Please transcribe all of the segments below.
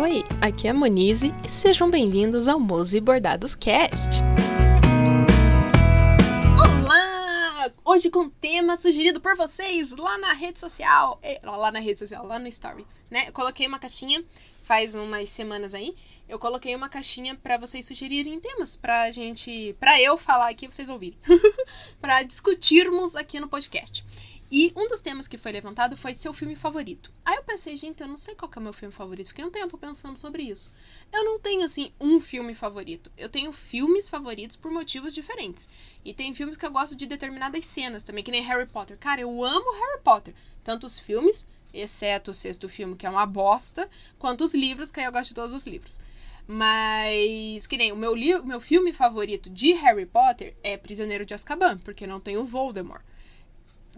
Oi, aqui é a Monize e sejam bem-vindos ao Mose Bordados Cast. Olá! Hoje com tema sugerido por vocês lá na rede social, eh, lá na rede social, lá no story, né? Eu coloquei uma caixinha faz umas semanas aí. Eu coloquei uma caixinha para vocês sugerirem temas pra gente, pra eu falar aqui, vocês ouvirem, para discutirmos aqui no podcast. E um dos temas que foi levantado foi seu filme favorito. Aí eu pensei, gente, eu não sei qual é o meu filme favorito. Fiquei um tempo pensando sobre isso. Eu não tenho, assim, um filme favorito. Eu tenho filmes favoritos por motivos diferentes. E tem filmes que eu gosto de determinadas cenas também, que nem Harry Potter. Cara, eu amo Harry Potter. Tanto os filmes, exceto o sexto filme, que é uma bosta, quanto os livros, que aí eu gosto de todos os livros. Mas, que nem o meu, meu filme favorito de Harry Potter é Prisioneiro de Azkaban, porque não tem o Voldemort.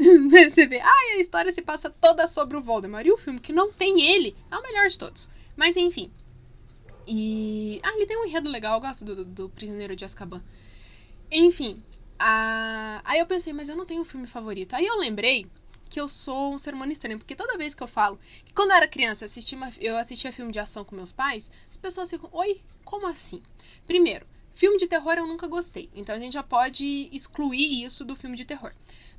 Você vê, ah, a história se passa toda sobre o Voldemort. E o filme que não tem ele é o melhor de todos. Mas enfim. E. Ah, ele tem um enredo legal, eu gosto do, do Prisioneiro de Azkaban. Enfim. A... Aí eu pensei, mas eu não tenho um filme favorito. Aí eu lembrei que eu sou um ser humano estranho. Porque toda vez que eu falo que quando eu era criança assisti uma, eu assistia filme de ação com meus pais, as pessoas ficam, oi, como assim? Primeiro, filme de terror eu nunca gostei. Então a gente já pode excluir isso do filme de terror.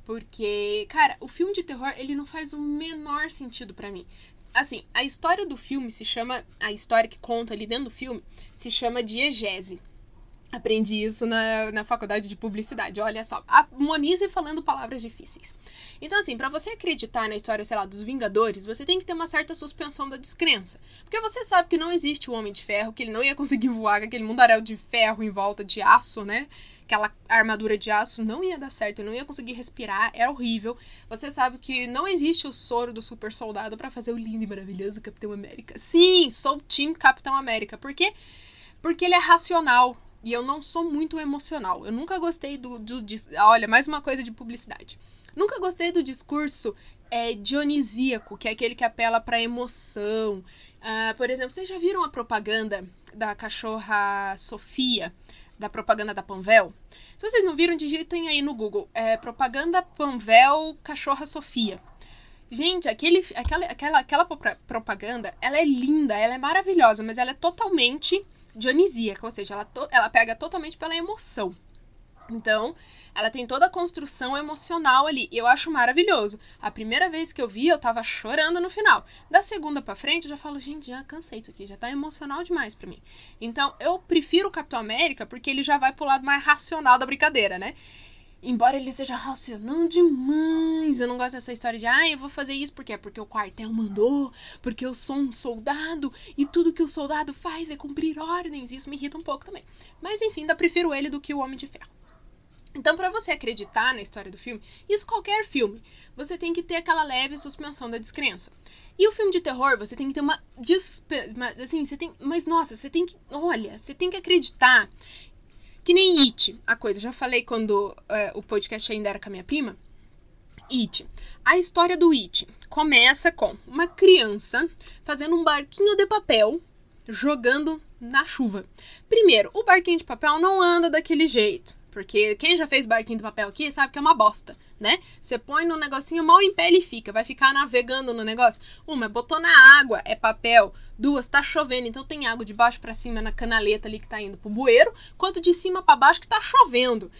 Porque, cara, o filme de terror, ele não faz o menor sentido para mim. Assim, a história do filme se chama. A história que conta ali dentro do filme se chama Diegese. Aprendi isso na, na faculdade de publicidade. Olha só, a Monize falando palavras difíceis. Então, assim, para você acreditar na história, sei lá, dos Vingadores, você tem que ter uma certa suspensão da descrença. Porque você sabe que não existe o Homem de Ferro, que ele não ia conseguir voar aquele mundaréu de ferro em volta de aço, né? aquela armadura de aço não ia dar certo, eu não ia conseguir respirar, era horrível. Você sabe que não existe o soro do super soldado para fazer o lindo e maravilhoso Capitão América. Sim, sou o time Capitão América. Por quê? Porque ele é racional. E eu não sou muito emocional. Eu nunca gostei do. do, do olha, mais uma coisa de publicidade. Nunca gostei do discurso é, dionisíaco, que é aquele que apela para emoção. Uh, por exemplo, vocês já viram a propaganda da cachorra Sofia? da propaganda da Panvel. Se vocês não viram, digitem aí no Google. É propaganda Panvel Cachorra Sofia. Gente, aquele, aquela, aquela, aquela propaganda, ela é linda, ela é maravilhosa, mas ela é totalmente dionisíaca, ou seja, ela, to, ela pega totalmente pela emoção. Então, ela tem toda a construção emocional ali. E eu acho maravilhoso. A primeira vez que eu vi, eu tava chorando no final. Da segunda para frente, eu já falo, gente, já cansei disso aqui, já tá emocional demais para mim. Então, eu prefiro o Capitão América porque ele já vai pro lado mais racional da brincadeira, né? Embora ele seja racional demais, eu não gosto dessa história de, ah, eu vou fazer isso porque é porque o quartel mandou, porque eu sou um soldado e tudo que o soldado faz é cumprir ordens. Isso me irrita um pouco também. Mas enfim, ainda prefiro ele do que o Homem de Ferro. Então, para você acreditar na história do filme, isso qualquer filme, você tem que ter aquela leve suspensão da descrença. E o filme de terror, você tem que ter uma, assim, você tem, mas nossa, você tem que, olha, você tem que acreditar que nem It, a coisa. Já falei quando é, o podcast ainda era com a minha prima. It. A história do It começa com uma criança fazendo um barquinho de papel jogando na chuva. Primeiro, o barquinho de papel não anda daquele jeito. Porque quem já fez barquinho de papel aqui sabe que é uma bosta, né? Você põe no negocinho mal em pé ele fica, vai ficar navegando no negócio. Uma, botou na água, é papel. Duas, tá chovendo, então tem água de baixo para cima na canaleta ali que tá indo pro bueiro, quanto de cima para baixo que tá chovendo.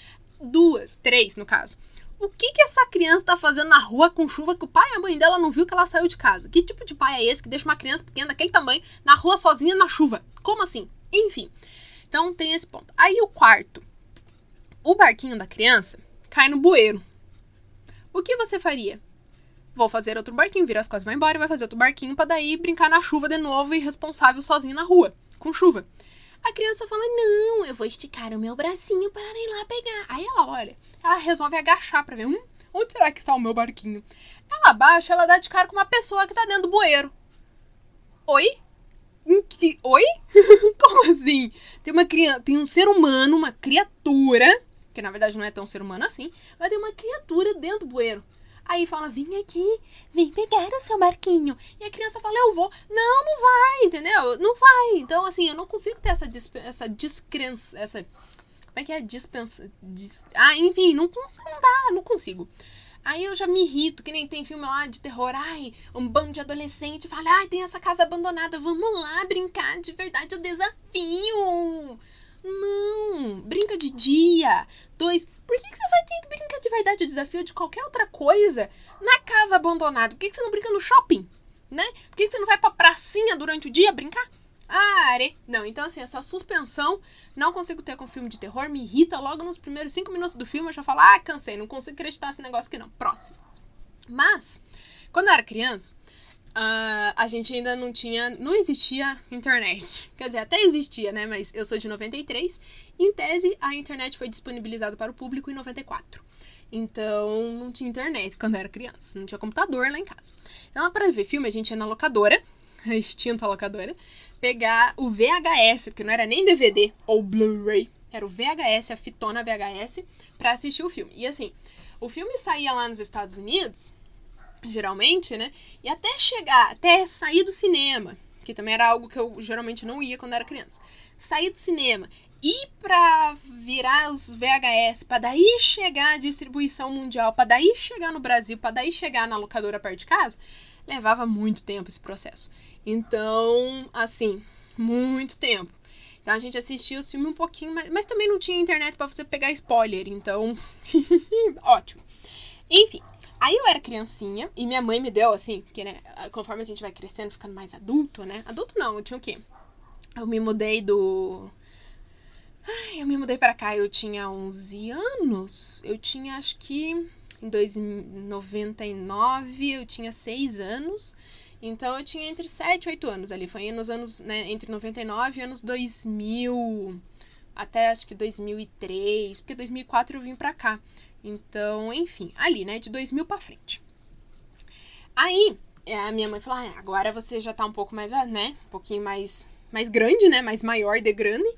Duas, três no caso. O que que essa criança tá fazendo na rua com chuva que o pai e a mãe dela não viu que ela saiu de casa? Que tipo de pai é esse que deixa uma criança pequena daquele tamanho na rua sozinha na chuva? Como assim? Enfim. Então tem esse ponto. Aí o quarto o barquinho da criança cai no bueiro. O que você faria? Vou fazer outro barquinho, vira as coisas, vai embora vai fazer outro barquinho para daí brincar na chuva de novo e responsável sozinho na rua, com chuva. A criança fala: Não, eu vou esticar o meu bracinho para ir lá pegar. Aí ela olha, ela resolve agachar para ver: Hum, onde será que está o meu barquinho? Ela abaixa, ela dá de cara com uma pessoa que tá dentro do bueiro. Oi? Oi? Como assim? Tem uma criança, tem um ser humano, uma criatura que na verdade não é tão ser humano assim, vai ter uma criatura dentro do bueiro. Aí fala, vem aqui, vem pegar o seu barquinho. E a criança fala, eu vou. Não, não vai, entendeu? Não vai. Então, assim, eu não consigo ter essa, essa descrença, essa... Como é que é? Dispensa... Dis... Ah, enfim, não, não dá, não consigo. Aí eu já me irrito, que nem tem filme lá de terror. Ai, um bando de adolescente fala, ai, tem essa casa abandonada, vamos lá brincar de verdade o desafio. Não, brinca de dia. Dois, por que, que você vai ter que brincar de verdade o desafio de qualquer outra coisa na casa abandonada? Por que, que você não brinca no shopping? Né? Por que, que você não vai pra pracinha durante o dia brincar? Ah, are. Não, então assim, essa suspensão não consigo ter com filme de terror, me irrita logo nos primeiros cinco minutos do filme, eu já falo, ah, cansei, não consigo acreditar nesse negócio aqui não. Próximo. Mas, quando eu era criança, uh, a gente ainda não tinha, não existia internet. Quer dizer, até existia, né? Mas eu sou de 93. Em tese, a internet foi disponibilizada para o público em 94. Então, não tinha internet quando eu era criança. Não tinha computador lá em casa. Então, para ver filme, a gente ia na locadora, a extinta locadora, pegar o VHS, porque não era nem DVD ou Blu-ray, era o VHS, a fitona VHS, para assistir o filme. E assim, o filme saía lá nos Estados Unidos, geralmente, né? E até chegar, até sair do cinema, que também era algo que eu geralmente não ia quando era criança. Sair do cinema, ir para virar os VHS, para daí chegar à distribuição mundial, para daí chegar no Brasil, para daí chegar na locadora perto de casa, levava muito tempo esse processo. Então, assim, muito tempo. Então a gente assistia os filmes um pouquinho, mas, mas também não tinha internet para você pegar spoiler, então ótimo. Enfim, aí eu era criancinha e minha mãe me deu assim, que né, conforme a gente vai crescendo, ficando mais adulto, né? Adulto não, eu tinha o quê? Eu me mudei do Ai, eu me mudei para cá, eu tinha 11 anos. Eu tinha acho que em 1999 eu tinha 6 anos. Então eu tinha entre 7 e 8 anos ali. Foi nos anos, né, entre 99 e anos 2000, até acho que 2003, porque 2004 eu vim pra cá. Então, enfim, ali, né, de 2000 pra frente. Aí, é, a minha mãe falou: ah, agora você já tá um pouco mais, ah, né, um pouquinho mais, mais grande, né, mais maior de grande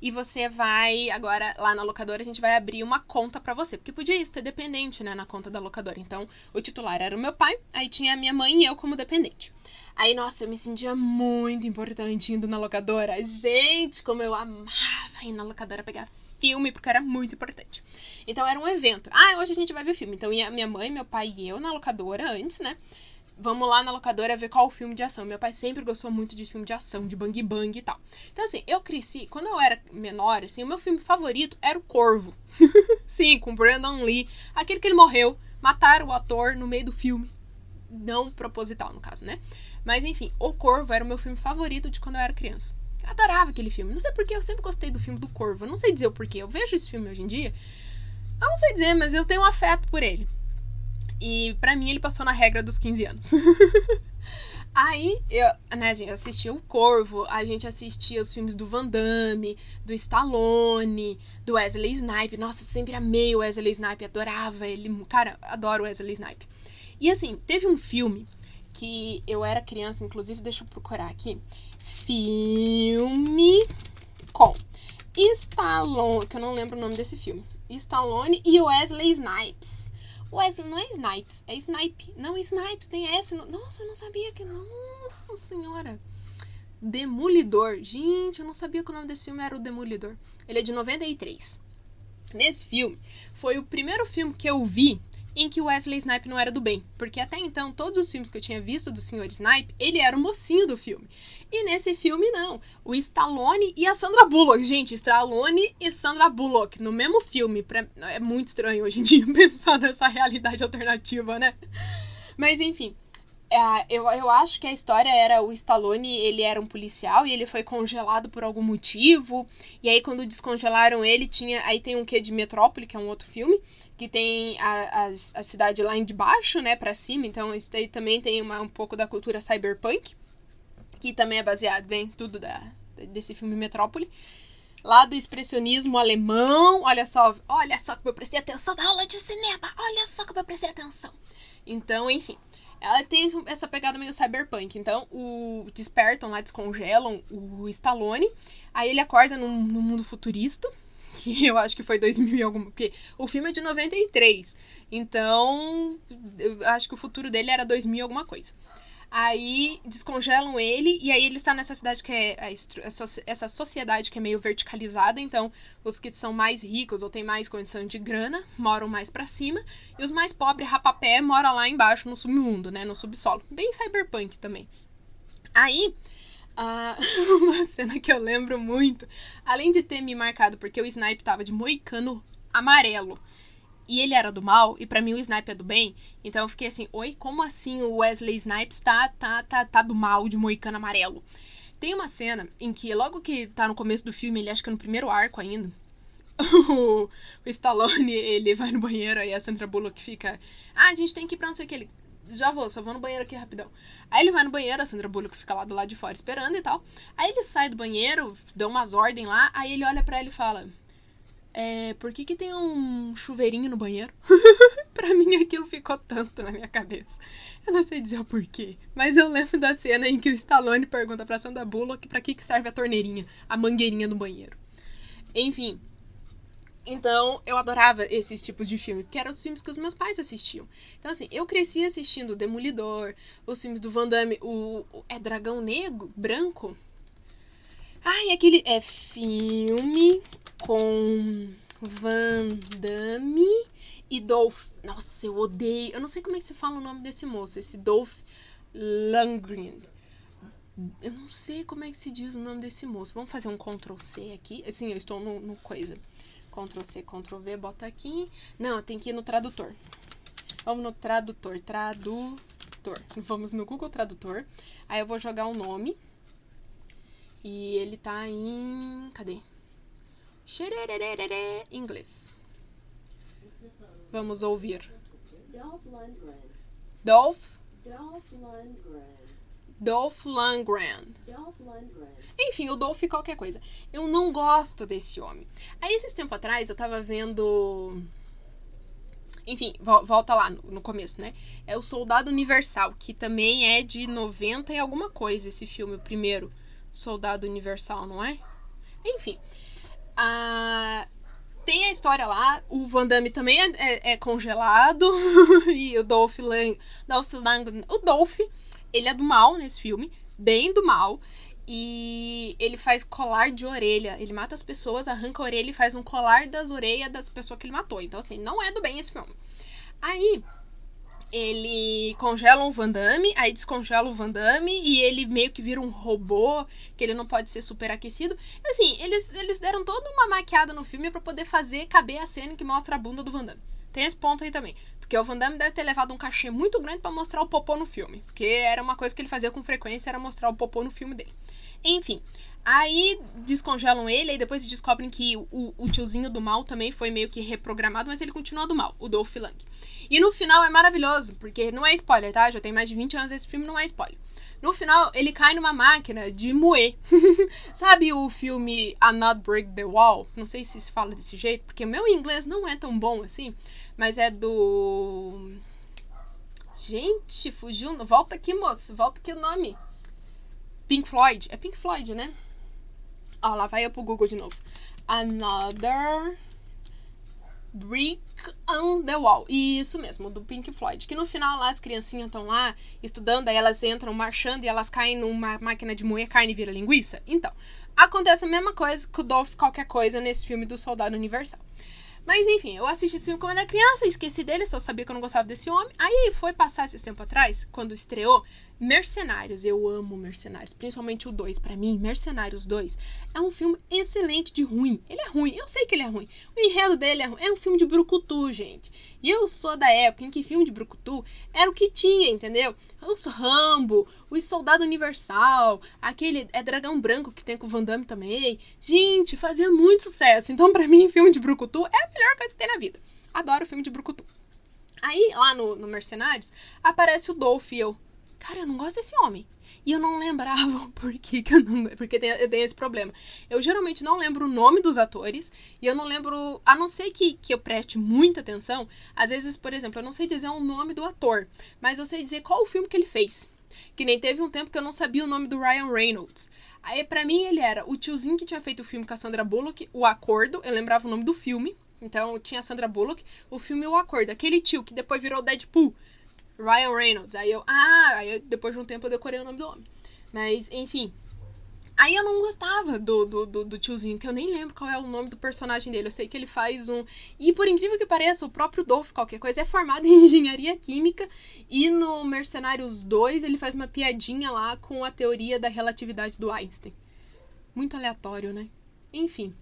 e você vai agora lá na locadora a gente vai abrir uma conta para você, porque podia isso ter dependente, né, na conta da locadora. Então, o titular era o meu pai, aí tinha a minha mãe e eu como dependente. Aí, nossa, eu me sentia muito importante indo na locadora. Gente, como eu amava ir na locadora pegar filme, porque era muito importante. Então era um evento. Ah, hoje a gente vai ver filme. Então ia minha mãe, meu pai e eu na locadora antes, né? vamos lá na locadora ver qual o filme de ação. Meu pai sempre gostou muito de filme de ação, de bang bang e tal. Então, assim, eu cresci, quando eu era menor, assim, o meu filme favorito era o Corvo. Sim, com Brandon Lee. Aquele que ele morreu, mataram o ator no meio do filme. Não proposital, no caso, né? Mas enfim, O Corvo era o meu filme favorito de quando eu era criança. Adorava aquele filme. Não sei porquê, eu sempre gostei do filme do Corvo. Eu não sei dizer o porquê. Eu vejo esse filme hoje em dia. Eu não sei dizer, mas eu tenho um afeto por ele. E para mim ele passou na regra dos 15 anos. Aí, eu, né, gente assistia o Corvo, a gente assistia os filmes do Van Damme, do Stallone, do Wesley Snipe. Nossa, sempre amei o Wesley Snipe, adorava ele. Cara, adoro o Wesley Snipe. E assim, teve um filme que eu era criança, inclusive, deixa eu procurar aqui. Filme com Stallone, que eu não lembro o nome desse filme. Stallone e Wesley Snipes. Wesley não é Snipes, é Snipe. Não, Snipes tem S. No... Nossa, eu não sabia que. Nossa senhora. Demolidor. Gente, eu não sabia que o nome desse filme era o Demolidor. Ele é de 93. Nesse filme, foi o primeiro filme que eu vi em que Wesley Snipe não era do bem. Porque até então, todos os filmes que eu tinha visto do Sr. Snipe, ele era o mocinho do filme. E nesse filme, não. O Stallone e a Sandra Bullock. Gente, Stallone e Sandra Bullock no mesmo filme. Pra... É muito estranho hoje em dia pensar nessa realidade alternativa, né? Mas enfim. É, eu, eu acho que a história era o Stallone, ele era um policial e ele foi congelado por algum motivo. E aí, quando descongelaram ele, tinha. Aí tem um quê de Metrópole, que é um outro filme, que tem a, a, a cidade lá de baixo, né, pra cima. Então, isso daí também tem uma, um pouco da cultura cyberpunk, que também é baseado, vem tudo da, desse filme Metrópole. Lá do expressionismo alemão, olha só, olha só como eu prestei atenção na aula de cinema, olha só como eu prestei atenção. Então, enfim, ela tem essa pegada meio cyberpunk. Então, o despertam lá, descongelam o Stallone. Aí ele acorda num, num mundo futurista. Que eu acho que foi 2000 e algum. Porque o filme é de 93. Então, eu acho que o futuro dele era 2000 e alguma coisa. Aí descongelam ele e aí ele está nessa cidade que é essa soci- essa sociedade que é meio verticalizada, então os que são mais ricos ou têm mais condição de grana moram mais pra cima e os mais pobres, rapapé, moram lá embaixo no submundo, né, no subsolo. Bem cyberpunk também. Aí, ah, uma cena que eu lembro muito, além de ter me marcado porque o Snipe tava de moicano amarelo e ele era do mal, e pra mim o Snipe é do bem, então eu fiquei assim, oi, como assim o Wesley Snipes tá, tá, tá, tá do mal de moicano amarelo? Tem uma cena em que, logo que tá no começo do filme, ele acha que é no primeiro arco ainda, o, o Stallone, ele vai no banheiro, aí a Sandra Bullock fica, ah, a gente tem que ir pra não sei o que, ele, já vou, só vou no banheiro aqui rapidão. Aí ele vai no banheiro, a Sandra Bullock fica lá do lado de fora esperando e tal. Aí ele sai do banheiro, dá umas ordens lá, aí ele olha pra ela e fala: É, por que, que tem um chuveirinho no banheiro? pra mim aquilo ficou tanto na minha cabeça. Eu não sei dizer o porquê, mas eu lembro da cena em que o Stallone pergunta pra Sandra Bullock pra que, que serve a torneirinha, a mangueirinha do banheiro. Enfim. Então, eu adorava esses tipos de filme, porque eram os filmes que os meus pais assistiam. Então, assim, eu cresci assistindo Demolidor, os filmes do Van Damme, o, o- é Dragão Negro, branco? Ai, aquele é filme com Van Damme e Dolph. Nossa, eu odeio. Eu não sei como é que se fala o nome desse moço, esse Dolph Lundgren. Eu não sei como é que se diz o nome desse moço. Vamos fazer um Ctrl C aqui. Assim, eu estou no, no coisa. Ctrl C, Ctrl V, bota aqui. Não, tem que ir no tradutor. Vamos no tradutor. Tradutor. Vamos no Google Tradutor. Aí eu vou jogar o nome. E ele tá em. Cadê? Xererererê, Inglês. Vamos ouvir. Dolph Lundgren. Dolph. Dolph Lundgren. Dolph Lundgren. Dolph Lundgren. Enfim, o Dolph qualquer coisa. Eu não gosto desse homem. Aí, esses tempos atrás, eu tava vendo. Enfim, vo- volta lá no, no começo, né? É o Soldado Universal, que também é de 90 e alguma coisa, esse filme, o primeiro Soldado Universal, não é? Enfim. Ah, tem a história lá, o Van Damme também é, é- é congelado, e o Dolph Lang, Dolph Lang, o Dolph, ele é do mal nesse filme, bem do mal, e ele faz colar de orelha. Ele mata as pessoas, arranca a orelha e faz um colar das orelhas das pessoas que ele matou. Então, assim, não é do bem esse filme. Aí, ele congela o Van Damme, aí descongela o Van Damme e ele meio que vira um robô, que ele não pode ser superaquecido. Assim, eles, eles deram toda uma maquiada no filme pra poder fazer caber a cena que mostra a bunda do Van Damme. Tem esse ponto aí também. Porque o Van Damme deve ter levado um cachê muito grande pra mostrar o popô no filme. Porque era uma coisa que ele fazia com frequência, era mostrar o popô no filme dele. Enfim, aí descongelam ele, aí depois descobrem que o, o tiozinho do mal também foi meio que reprogramado, mas ele continua do mal, o Dolph Lang. E no final é maravilhoso, porque não é spoiler, tá? Já tem mais de 20 anos esse filme, não é spoiler. No final, ele cai numa máquina de moer. Sabe o filme A Not Break the Wall? Não sei se se fala desse jeito, porque meu inglês não é tão bom assim, mas é do. Gente, fugiu. Volta aqui, moço. Volta aqui o nome. Pink Floyd. É Pink Floyd, né? Ó, lá vai eu pro Google de novo. Another Brick on the Wall. Isso mesmo, do Pink Floyd. Que no final lá as criancinhas estão lá estudando, aí elas entram marchando e elas caem numa máquina de moer carne e vira linguiça. Então, acontece a mesma coisa que o Dolph qualquer coisa nesse filme do Soldado Universal. Mas enfim, eu assisti esse filme quando era criança, esqueci dele, só sabia que eu não gostava desse homem. Aí foi passar esses tempo atrás, quando estreou Mercenários. Eu amo Mercenários, principalmente o 2. Pra mim, Mercenários 2 é um filme excelente de ruim. Ele é ruim, eu sei que ele é ruim. O enredo dele é ruim. É um filme de brucutu, gente. E eu sou da época em que filme de brucutu era o que tinha, entendeu? Os Rambo, o Soldado Universal, aquele é Dragão Branco que tem com o Van Damme também. Gente, fazia muito sucesso. Então, pra mim, filme de brucutu é a melhor coisa que tem na vida. Adoro filme de brucutu. Aí, lá no, no Mercenários, aparece o Dolph e eu, cara, eu não gosto desse homem. E eu não lembrava por que, que eu não. Porque tem, eu tenho esse problema. Eu geralmente não lembro o nome dos atores. E eu não lembro. A não ser que, que eu preste muita atenção. Às vezes, por exemplo, eu não sei dizer o nome do ator. Mas eu sei dizer qual o filme que ele fez. Que nem teve um tempo que eu não sabia o nome do Ryan Reynolds. Aí, pra mim, ele era o tiozinho que tinha feito o filme com a Sandra Bullock, O Acordo. Eu lembrava o nome do filme. Então, tinha a Sandra Bullock. O filme O Acordo. Aquele tio que depois virou Deadpool. Ryan Reynolds. Aí eu, ah, aí depois de um tempo eu decorei o nome do homem. Mas, enfim. Aí eu não gostava do, do, do, do tiozinho, que eu nem lembro qual é o nome do personagem dele. Eu sei que ele faz um. E por incrível que pareça, o próprio Dolph, qualquer coisa, é formado em engenharia química. E no Mercenários 2 ele faz uma piadinha lá com a teoria da relatividade do Einstein. Muito aleatório, né? Enfim.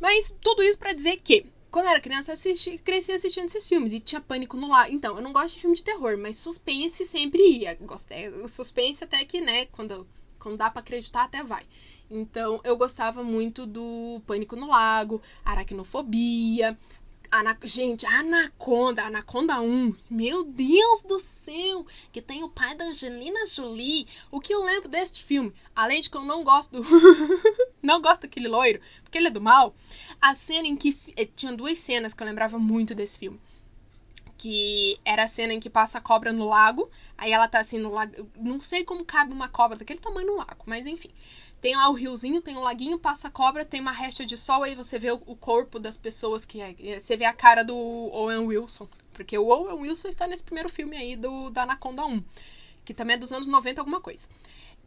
Mas tudo isso pra dizer que, quando eu era criança, eu assisti, cresci assistindo esses filmes e tinha pânico no lar. Então, eu não gosto de filme de terror, mas suspense sempre ia. Gostei, suspense até que, né, quando, quando dá pra acreditar, até vai. Então, eu gostava muito do Pânico no Lago, Aracnofobia. Ana... Gente, Anaconda, Anaconda 1. Meu Deus do céu! Que tem o pai da Angelina Jolie. O que eu lembro deste filme? Além de que eu não gosto do. não gosto daquele loiro, porque ele é do mal. A cena em que. eh, Tinha duas cenas que eu lembrava muito desse filme. Que era a cena em que passa a cobra no lago. Aí ela tá assim no lago. Não sei como cabe uma cobra daquele tamanho no lago, mas enfim. Tem lá o riozinho, tem o laguinho, passa a cobra, tem uma resta de sol, aí você vê o, corpo das pessoas que. é- Você vê a cara do Owen Wilson. Porque o Owen Wilson está nesse primeiro filme aí do, da Anaconda 1. Que também é dos anos 90, alguma coisa.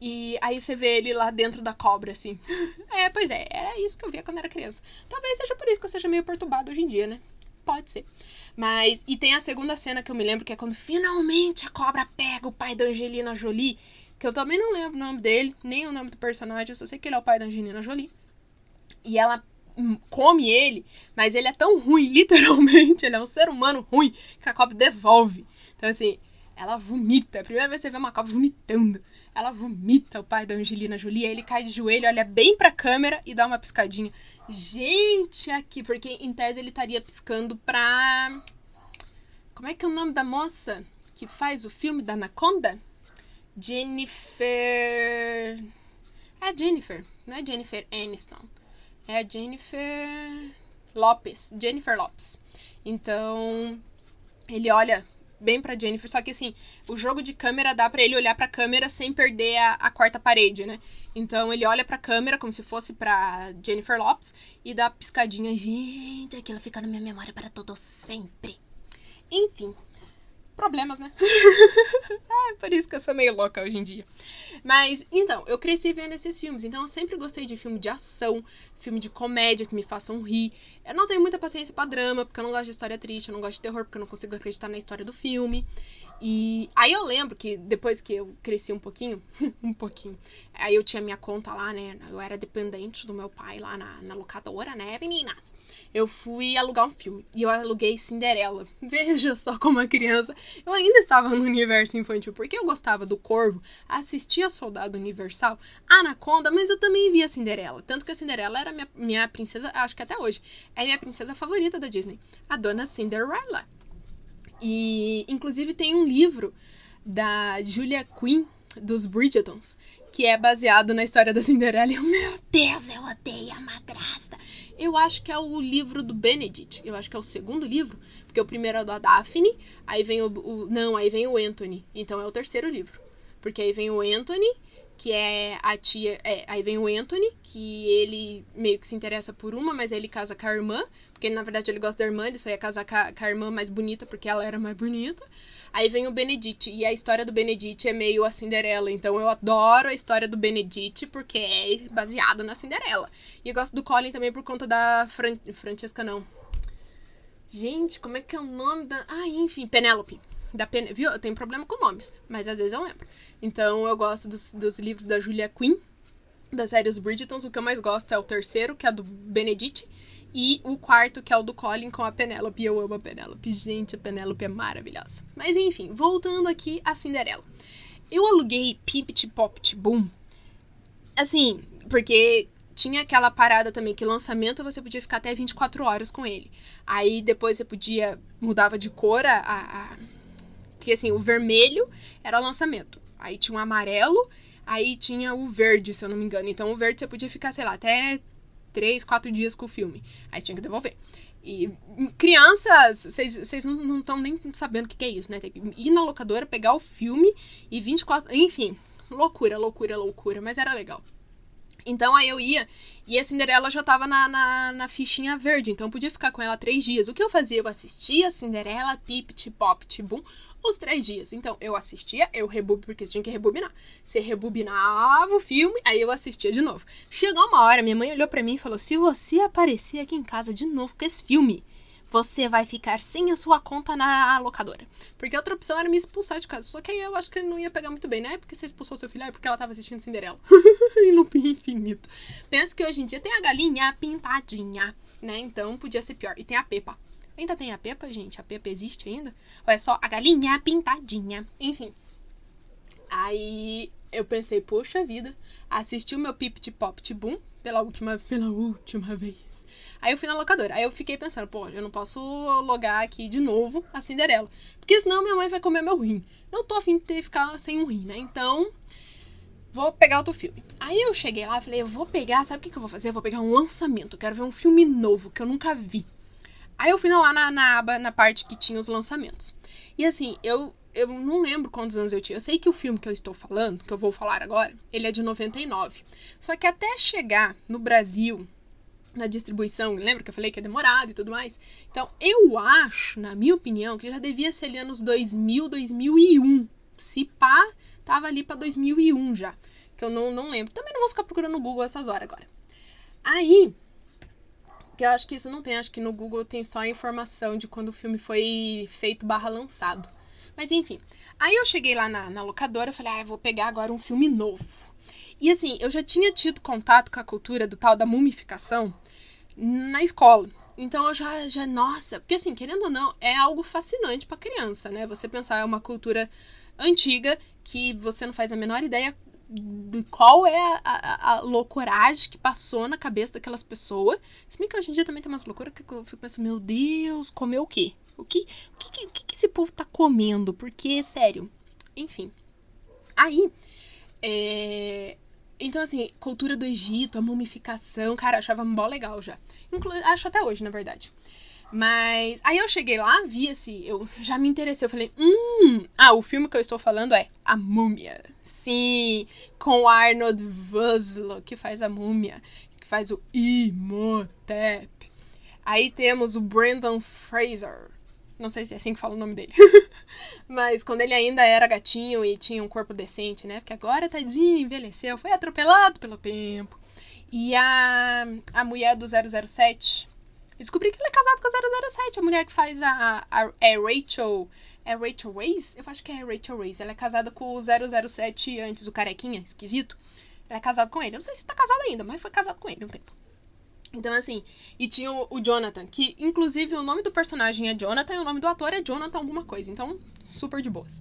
E aí você vê ele lá dentro da cobra, assim. É, pois é, era isso que eu via quando era criança. Talvez seja por isso que eu seja meio perturbado hoje em dia, né? Pode ser. Mas, e tem a segunda cena que eu me lembro, que é quando finalmente a cobra pega o pai da Angelina Jolie, que eu também não lembro o nome dele, nem o nome do personagem, eu só sei que ele é o pai da Angelina Jolie. E ela hum, come ele, mas ele é tão ruim, literalmente, ele é um ser humano ruim, que a cobra devolve. Então, assim, ela vomita. A primeira vez que você vê uma cobra vomitando. Ela vomita o pai da Angelina Jolie, ele cai de joelho, olha bem pra câmera e dá uma piscadinha. Gente, aqui, porque em tese ele estaria piscando pra. Como é que é o nome da moça que faz o filme da Anaconda? Jennifer. É Jennifer, não é Jennifer Aniston. É a Jennifer Lopes. Jennifer Lopes. Então, ele olha bem pra Jennifer, só que assim, o jogo de câmera dá pra ele olhar pra câmera sem perder a, a quarta parede, né? Então ele olha pra câmera como se fosse pra Jennifer Lopes e dá piscadinha. Gente, aquilo fica na minha memória para todo sempre. Enfim, problemas, né? ah, por isso sou meio louca hoje em dia. Mas, então, eu cresci vendo esses filmes, então eu sempre gostei de filme de ação, filme de comédia que me façam rir. Eu não tenho muita paciência pra drama, porque eu não gosto de história triste, eu não gosto de terror, porque eu não consigo acreditar na história do filme. E aí eu lembro que depois que eu cresci um pouquinho, um pouquinho, aí eu tinha minha conta lá, né? Eu era dependente do meu pai lá na, na locadora, né, meninas? Eu fui alugar um filme e eu aluguei Cinderela. Veja só como a criança. Eu ainda estava no universo infantil, porque eu gostava do Corvo, assistia Soldado Universal, Anaconda, mas eu também via Cinderela. Tanto que a Cinderela era minha, minha princesa, acho que até hoje, é minha princesa favorita da Disney, a Dona Cinderella. E, inclusive, tem um livro da Julia Quinn, dos Bridgetons, que é baseado na história da Cinderela. E, eu, meu Deus, eu odeio a madrasta. Eu acho que é o livro do Benedict. Eu acho que é o segundo livro. Porque o primeiro é da Daphne, aí vem o, o. Não, aí vem o Anthony. Então é o terceiro livro. Porque aí vem o Anthony, que é a tia. É, aí vem o Anthony, que ele meio que se interessa por uma, mas aí ele casa com a irmã. Porque na verdade ele gosta da irmã, ele só ia casar com a, com a irmã mais bonita, porque ela era mais bonita. Aí vem o Benedict, e a história do Benedict é meio a Cinderela. Então eu adoro a história do Benedict, porque é baseado na Cinderela. E eu gosto do Colin também por conta da Fran... Francesca, não. Gente, como é que é o nome da. Ah, enfim, Penélope. Da Pen... Viu? Eu tenho problema com nomes, mas às vezes eu lembro. Então eu gosto dos, dos livros da Julia Quinn, da série Os Bridgetons. O que eu mais gosto é o terceiro, que é do Benedict. E o quarto, que é o do Colin com a Penélope. Eu amo a Penélope. Gente, a Penélope é maravilhosa. Mas enfim, voltando aqui a Cinderela. Eu aluguei Pimpit Poppit Boom. Assim, porque tinha aquela parada também que lançamento você podia ficar até 24 horas com ele. Aí depois você podia mudava de cor a, a porque assim, o vermelho era lançamento. Aí tinha o amarelo, aí tinha o verde, se eu não me engano. Então o verde você podia ficar, sei lá, até 3, 4 dias com o filme. Aí tinha que devolver. E crianças, vocês não estão nem sabendo o que, que é isso, né? Tem que ir na locadora, pegar o filme e 24. Enfim, loucura, loucura, loucura, mas era legal. Então aí eu ia e a Cinderela já tava na, na, na fichinha verde, então eu podia ficar com ela três dias. O que eu fazia? Eu assistia Cinderela, Pip, Pop, Tibum, os três dias. Então eu assistia, eu rebobinava, porque tinha que rebobinar. Você rebobinava o filme, aí eu assistia de novo. Chegou uma hora, minha mãe olhou pra mim e falou: Se você aparecer aqui em casa de novo com esse filme, você vai ficar sem a sua conta na locadora. Porque a outra opção era me expulsar de casa. Só que aí eu acho que não ia pegar muito bem, né? Porque você expulsou seu filho, é porque ela tava assistindo Cinderela. em looping infinito. Pensa que hoje em dia tem a galinha pintadinha, né? Então podia ser pior. E tem a Pepa. Ainda tem a Pepa, gente? A Pepa existe ainda? Ou é só a galinha pintadinha? Enfim. Aí eu pensei, poxa vida, assisti o meu Pip Pop Boom pela última, pela última vez. Aí eu fui na locadora. Aí eu fiquei pensando, pô, eu não posso logar aqui de novo a Cinderela. Porque senão minha mãe vai comer meu rim. Não tô afim de ter, ficar sem um rim, né? Então, vou pegar outro filme. Aí eu cheguei lá e falei, eu vou pegar, sabe o que, que eu vou fazer? Eu vou pegar um lançamento. Eu quero ver um filme novo que eu nunca vi. Aí eu fui lá na, na aba, na parte que tinha os lançamentos. E assim, eu, eu não lembro quantos anos eu tinha. Eu sei que o filme que eu estou falando, que eu vou falar agora, ele é de 99. Só que até chegar no Brasil, na distribuição, lembra que eu falei que é demorado e tudo mais? Então, eu acho, na minha opinião, que já devia ser ali anos 2000, 2001. Se pá, tava ali para 2001 já, que eu não, não lembro. Também não vou ficar procurando no Google essas horas agora. Aí, que eu acho que isso não tem, acho que no Google tem só a informação de quando o filme foi feito barra lançado. Mas enfim, aí eu cheguei lá na, na locadora e falei, ah, vou pegar agora um filme novo. E assim, eu já tinha tido contato com a cultura do tal da mumificação na escola. Então eu já, já, nossa, porque assim, querendo ou não, é algo fascinante para criança, né? Você pensar é uma cultura antiga que você não faz a menor ideia de qual é a, a, a que passou na cabeça daquelas pessoas. Se bem que hoje em dia também tem umas loucuras que eu fico pensando, meu Deus, comeu o quê? O que, o que, o que, que esse povo tá comendo? Porque, sério, enfim. Aí, é, então, assim, cultura do Egito, a mumificação, cara, eu achava mó legal já. Inclu acho até hoje, na verdade. Mas aí eu cheguei lá, vi esse, eu já me interessei, eu falei, hum, ah, o filme que eu estou falando é A Múmia. Sim, com Arnold Vosloo, que faz a múmia, que faz o Imhotep. Aí temos o Brandon Fraser, não sei se é assim que fala o nome dele. Mas quando ele ainda era gatinho e tinha um corpo decente, né? Porque agora, tadinho, envelheceu, foi atropelado pelo tempo. E a, a mulher do 007. Descobri que ele é casado com a 007, a mulher que faz a, a, é Rachel. É Rachel Reis? Eu acho que é Rachel Reis. Ela é casada com o 007 antes, o carequinha, esquisito. Ela é casada com ele. Eu não sei se tá casada ainda, mas foi casado com ele um tempo. Então, assim, e tinha o, o, Jonathan, que inclusive o nome do personagem é Jonathan e o nome do ator é Jonathan alguma coisa. Então, super de boas.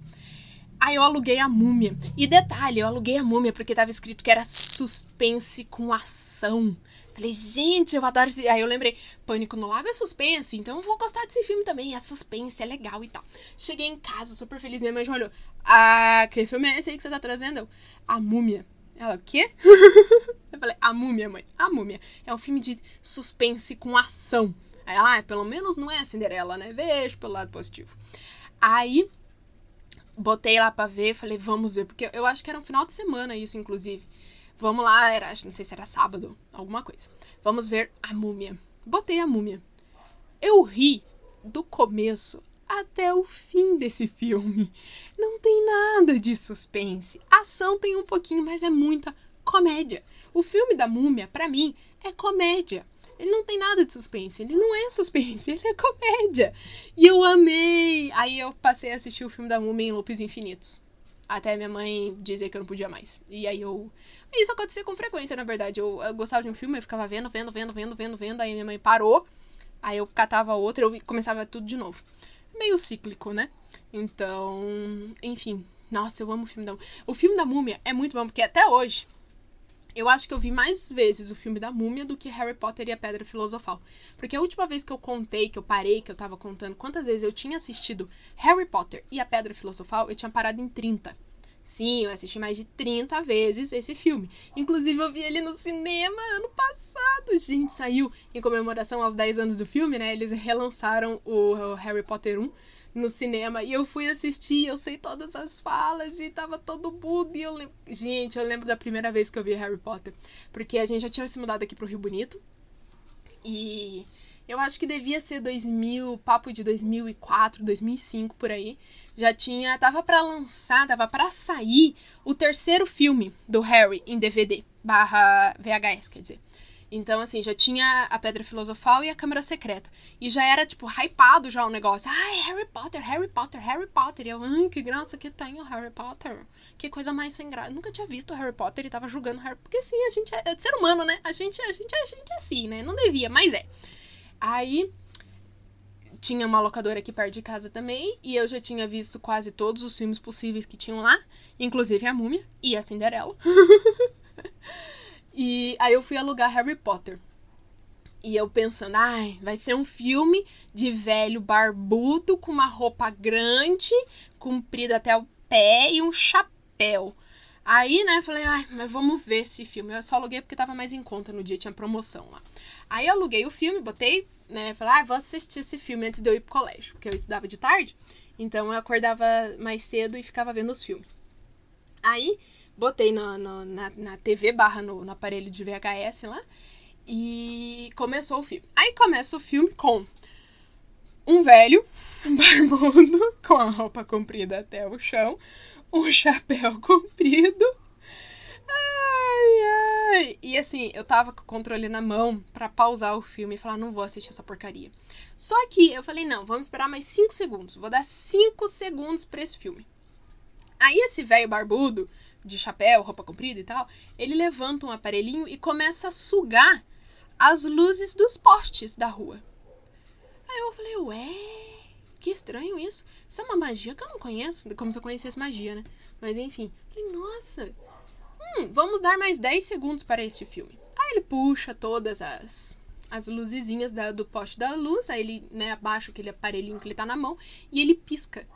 Aí eu aluguei a múmia. E detalhe, eu aluguei a múmia porque tava escrito que era suspense com ação. Falei, gente, eu adoro esse. Aí eu lembrei, Pânico no Lago é suspense, então eu vou gostar desse filme também. É suspense, é legal e tal. Cheguei em casa, super feliz. Minha mãe já olhou. Ah, que filme é esse aí que você tá trazendo? A múmia. Ela, o quê? eu falei, A Múmia, mãe. A Múmia. É um filme de suspense com ação. Aí ela, ah, pelo menos não é a Cinderela, né? Vejo pelo lado positivo. Aí, botei lá pra ver, falei, vamos ver. Porque eu acho que era um final de semana isso, inclusive. Vamos lá, era, não sei se era sábado, alguma coisa. Vamos ver a Múmia. Botei a Múmia. Eu ri do começo até o fim desse filme. Não tem nada de suspense. Ação tem um pouquinho, mas é muita comédia. O filme da Múmia, para mim, é comédia. Ele não tem nada de suspense. Ele não é suspense, ele é comédia. E eu amei. Aí eu passei a assistir o filme da Múmia em loops infinitos. Até minha mãe dizer que eu não podia mais. E aí eu. Isso acontecia com frequência, na verdade. Eu, eu gostava de um filme, eu ficava vendo, vendo, vendo, vendo, vendo, vendo. Aí minha mãe parou. Aí eu catava outro, eu começava tudo de novo meio cíclico, né? Então, enfim. Nossa, eu amo o filme da O filme da Múmia é muito bom, porque até hoje eu acho que eu vi mais vezes o filme da Múmia do que Harry Potter e a Pedra Filosofal. Porque a última vez que eu contei, que eu parei, que eu tava contando quantas vezes eu tinha assistido Harry Potter e a Pedra Filosofal, eu tinha parado em 30. Sim, eu assisti mais de 30 vezes esse filme. Inclusive, eu vi ele no cinema ano passado. Gente, saiu em comemoração aos 10 anos do filme, né? Eles relançaram o Harry Potter 1 no cinema. E eu fui assistir, eu sei todas as falas e tava todo mundo. E eu. Gente, eu lembro da primeira vez que eu vi Harry Potter. Porque a gente já tinha se mudado aqui pro Rio Bonito. E eu acho que devia ser 2000, papo de 2004, 2005 por aí. Já tinha, tava para lançar, tava para sair o terceiro filme do Harry em DVD barra VHS, quer dizer. Então, assim, já tinha a Pedra Filosofal e a Câmara Secreta. E já era, tipo, hypado já o negócio. Ai, Harry Potter, Harry Potter, Harry Potter. E eu, ai, que graça que tem o Harry Potter. Que coisa mais sem graça. Nunca tinha visto o Harry Potter e tava julgando Harry Porque, sim, a gente é, é ser humano, né? A gente, a, gente, a gente é assim, né? Não devia, mas é. Aí, tinha uma locadora aqui perto de casa também. E eu já tinha visto quase todos os filmes possíveis que tinham lá. Inclusive a Múmia e a Cinderela. E aí eu fui alugar Harry Potter. E eu pensando, ai, vai ser um filme de velho barbudo com uma roupa grande, comprida até o pé e um chapéu. Aí, né, falei, ai, mas vamos ver esse filme. Eu só aluguei porque tava mais em conta no dia, tinha promoção lá. Aí eu aluguei o filme, botei, né, falei, ah, vou assistir esse filme antes de eu ir pro colégio, porque eu estudava de tarde. Então eu acordava mais cedo e ficava vendo os filmes. Aí botei na, na, na, na TV barra no, no aparelho de VHS lá e começou o filme. Aí começa o filme com um velho, barbudo, com a roupa comprida até o chão, um chapéu comprido. Ai, ai. E assim, eu tava com o controle na mão pra pausar o filme e falar, não vou assistir essa porcaria. Só que eu falei, não, vamos esperar mais 5 segundos. Vou dar 5 segundos pra esse filme. Aí esse velho barbudo de chapéu, roupa comprida e tal, ele levanta um aparelhinho e começa a sugar as luzes dos postes da rua. Aí eu falei, ué, que estranho isso. Isso é uma magia que eu não conheço, como se eu conhecesse magia, né? Mas enfim, falei, nossa, hum, vamos dar mais 10 segundos para este filme. Aí ele puxa todas as, as luzezinhas da, do poste da luz, aí ele né, abaixa aquele aparelhinho que ele tá na mão e ele pisca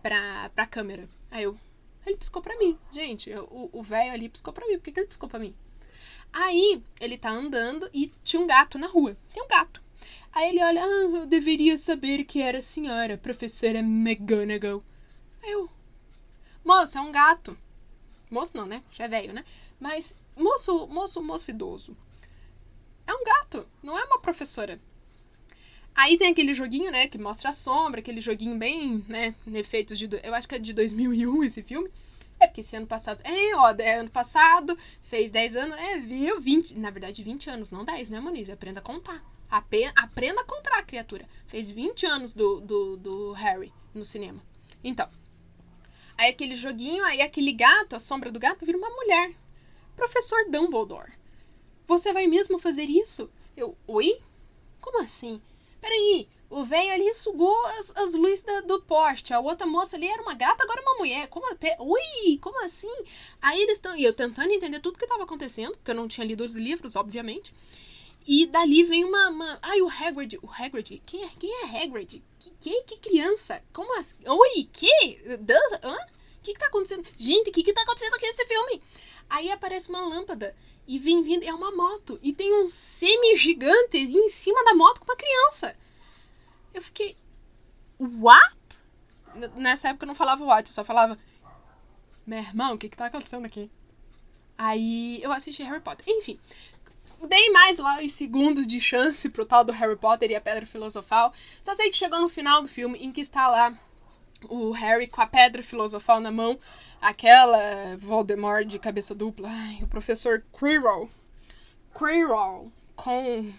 pra, pra câmera. Aí eu, ele piscou pra mim. Gente, o velho ali piscou pra mim. Por que, que ele piscou pra mim? Aí ele tá andando e tinha um gato na rua. Tem um gato. Aí ele olha, ah, eu deveria saber que era a senhora, professora McGonagall. Aí eu, moço, é um gato. Moço não, né? Já é velho, né? Mas, moço, moço, moço idoso. É um gato, não é uma professora. Aí tem aquele joguinho, né, que mostra a sombra, aquele joguinho bem, né, efeitos de... Eu acho que é de 2001 esse filme. É porque esse ano passado... É, ó, é ano passado, fez 10 anos, é, viu, 20... Na verdade, 20 anos, não 10, né, Moniz? Aprenda a contar. Aprenda a contar, criatura. Fez 20 anos do, do, do Harry no cinema. Então, aí aquele joguinho, aí aquele gato, a sombra do gato, vira uma mulher. Professor Dumbledore. Você vai mesmo fazer isso? Eu, oi? Como assim? Peraí, o velho ali sugou as, as luzes da, do poste. A outra moça ali era uma gata, agora uma mulher. Como, ui, como assim? Aí eles estão. E eu tentando entender tudo que estava acontecendo, porque eu não tinha lido os livros, obviamente. E dali vem uma. uma ai, o Hagrid. O Hagrid? Quem é, quem é Hagrid? Que, que, que criança? Como assim? Oi, que? Dança? Hã? O que, que tá acontecendo? Gente, o que, que tá acontecendo aqui nesse filme? Aí aparece uma lâmpada e vem vindo, é uma moto. E tem um semi-gigante em cima da moto com uma criança. Eu fiquei. What? Nessa época eu não falava what, eu só falava. Meu irmão, o que que tá acontecendo aqui? Aí eu assisti Harry Potter. Enfim, dei mais lá os segundos de chance pro tal do Harry Potter e a Pedra Filosofal. Só sei que chegou no final do filme em que está lá o Harry com a Pedra Filosofal na mão, aquela Voldemort de cabeça dupla, Ai, o professor Quirrell. Quirrell com.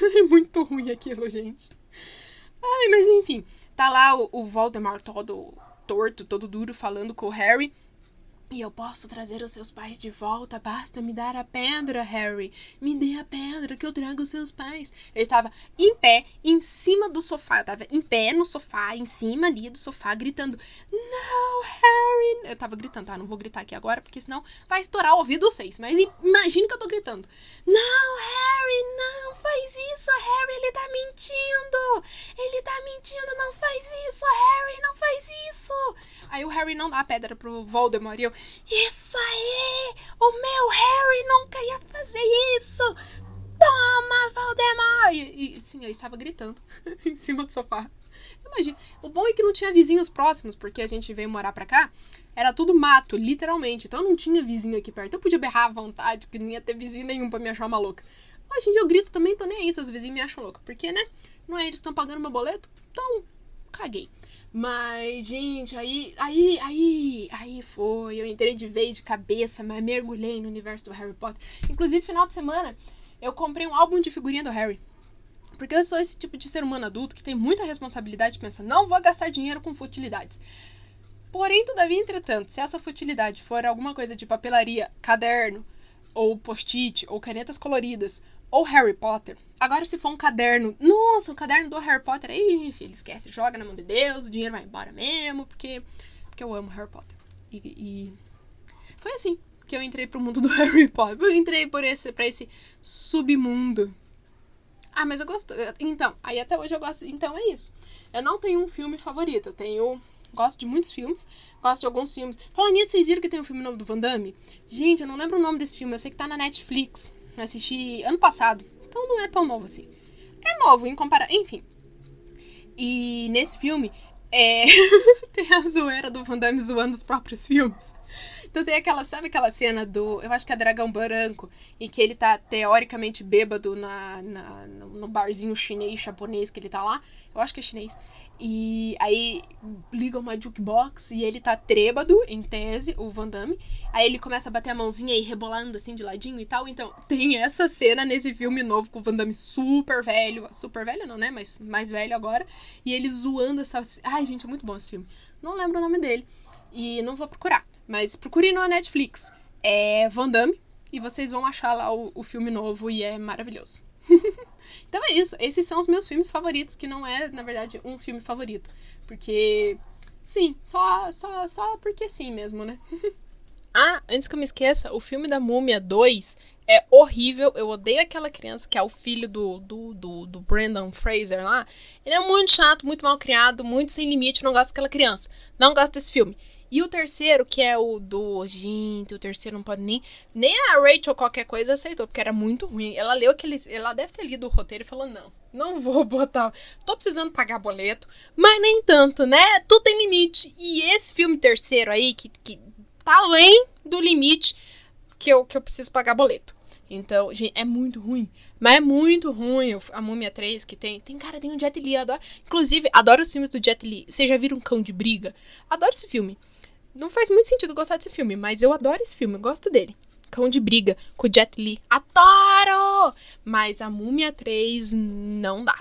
Muito ruim aquilo, gente. Ai, mas enfim, tá lá o, o Voldemort todo torto, todo duro, falando com o Harry. E eu posso trazer os seus pais de volta, basta me dar a pedra, Harry. Me dê a pedra que eu trago os seus pais. Eu estava em pé, em cima do sofá. Eu estava em pé no sofá, em cima ali do sofá, gritando: Não, Harry! Eu estava gritando, tá? Não vou gritar aqui agora, porque senão vai estourar o ouvido vocês. Mas imagine que eu tô gritando: Não, Harry, não faz isso, Harry, ele tá mentindo! Ele tá mentindo, não faz isso, Harry, não faz isso! Aí o Harry não dá a pedra pro Voldemort e eu, isso aí! O meu Harry nunca ia fazer isso! Toma, Voldemort! E, e sim, eu estava gritando em cima do sofá. Imagina. O bom é que não tinha vizinhos próximos, porque a gente veio morar pra cá. Era tudo mato, literalmente. Então não tinha vizinho aqui perto. Eu podia berrar à vontade, que não ia ter vizinho nenhum pra me achar uma louca. Hoje em dia eu grito também, tô nem aí se os vizinhos me acham louca. Porque, né? Não é eles estão pagando meu boleto? Então, caguei. Mas, gente, aí, aí, aí, aí foi. Eu entrei de vez de cabeça, mas mergulhei no universo do Harry Potter. Inclusive, final de semana, eu comprei um álbum de figurinha do Harry. Porque eu sou esse tipo de ser humano adulto que tem muita responsabilidade e pensa, não vou gastar dinheiro com futilidades. Porém, todavia, entretanto, se essa futilidade for alguma coisa de papelaria, caderno, ou post-it, ou canetas coloridas, ou Harry Potter. Agora, se for um caderno, nossa, um caderno do Harry Potter, aí, filho, esquece, joga na mão de Deus, o dinheiro vai embora mesmo, porque, porque eu amo Harry Potter. E, e foi assim que eu entrei pro mundo do Harry Potter. Eu entrei por esse, pra esse submundo. Ah, mas eu gosto. Então, aí até hoje eu gosto. Então é isso. Eu não tenho um filme favorito. Eu tenho. Gosto de muitos filmes. Gosto de alguns filmes. Falando nisso, vocês viram que tem um filme novo do Van Damme? Gente, eu não lembro o nome desse filme. Eu sei que tá na Netflix. Eu assisti ano passado. Então não é tão novo assim. É novo em comparação. Enfim. E nesse filme. É... tem a zoeira do Van Damme zoando os próprios filmes. Então tem aquela, sabe aquela cena do, eu acho que é Dragão Branco, em que ele tá teoricamente bêbado na, na, no barzinho chinês, japonês que ele tá lá. Eu acho que é chinês. E aí liga uma jukebox e ele tá trêbado, em tese, o Van Damme. Aí ele começa a bater a mãozinha e rebolando assim de ladinho e tal. Então tem essa cena nesse filme novo com o Van Damme super velho. Super velho não, né? Mas mais velho agora. E ele zoando essa. Ai, gente, é muito bom esse filme. Não lembro o nome dele. E não vou procurar. Mas procure na Netflix. É Van Damme. E vocês vão achar lá o, o filme novo e é maravilhoso. então é isso. Esses são os meus filmes favoritos, que não é, na verdade, um filme favorito. Porque. Sim, só, só, só porque sim mesmo, né? ah, antes que eu me esqueça, o filme da Múmia 2 é horrível. Eu odeio aquela criança que é o filho do, do, do, do Brandon Fraser lá. Ele é muito chato, muito mal criado, muito sem limite. Eu não gosto daquela criança. Não gosto desse filme. E o terceiro, que é o do. Gente, o terceiro não pode nem. Nem a Rachel qualquer coisa aceitou, porque era muito ruim. Ela leu aquele. Ela deve ter lido o roteiro e falou: não, não vou botar. Tô precisando pagar boleto, mas nem tanto, né? Tudo tem limite. E esse filme terceiro aí, que, que tá além do limite que eu, que eu preciso pagar boleto. Então, gente, é muito ruim. Mas é muito ruim a Múmia 3 que tem. Tem, cara, tem um Jet Li. Adoro. Inclusive, adoro os filmes do Jet Li. Vocês já viram um cão de briga? Adoro esse filme. Não faz muito sentido gostar desse filme, mas eu adoro esse filme, eu gosto dele. Cão de briga com o Jet Li. Adoro! Mas a Múmia 3 não dá.